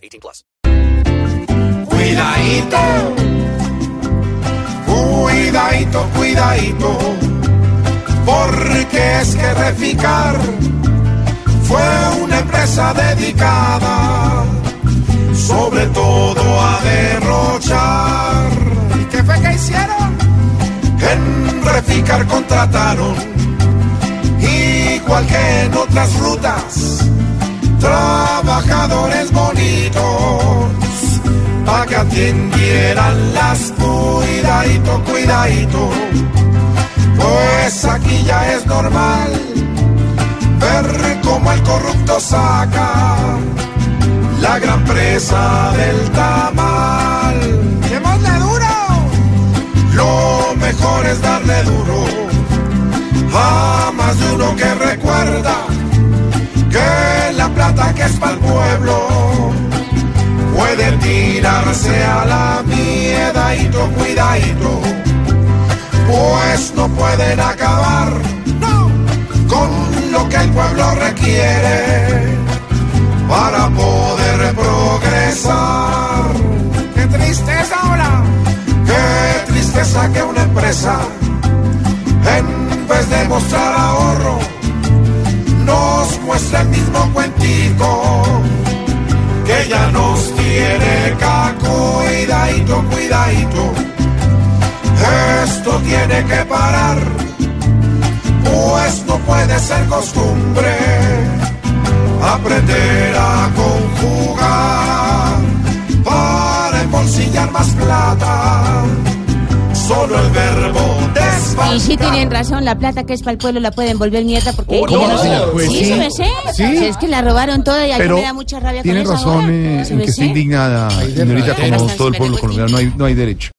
18 plus. Cuidadito, cuidadito, cuidadito, porque es que Reficar fue una empresa dedicada sobre todo a derrochar. ¿Y qué fue que hicieron? En Reficar contrataron, igual que en otras rutas, trabajadores bonitos pa' que atendieran las cuidadito, cuidadito. Pues aquí ya es normal ver cómo el corrupto saca la gran presa del tamal. ¡Démosle duro! Lo mejor es darle duro a más de uno que recuerda que la plata que es para el pueblo tirarse a la miedadito, cuidadito, pues no pueden acabar con lo que el pueblo requiere para poder progresar. ¡Qué tristeza ahora! ¡Qué tristeza que una empresa, en vez de mostrar ahorro, nos muestra el mismo cuentico que ya nos tiene cuidadito, cuidadito. Esto tiene que parar, pues no puede ser costumbre aprender a conjugar para embolsillar más plata. Solo el verbo. Y sí tienen razón, la plata que es para el pueblo la pueden volver mierda porque... ¿Cómo no, señor? Pues sí, sí. se me sé. Sí. Es que la robaron toda y a mí me da mucha rabia con razón ahora. eh, en que está indignada, señorita, como todo el pueblo colombiano, no hay, no hay derecho.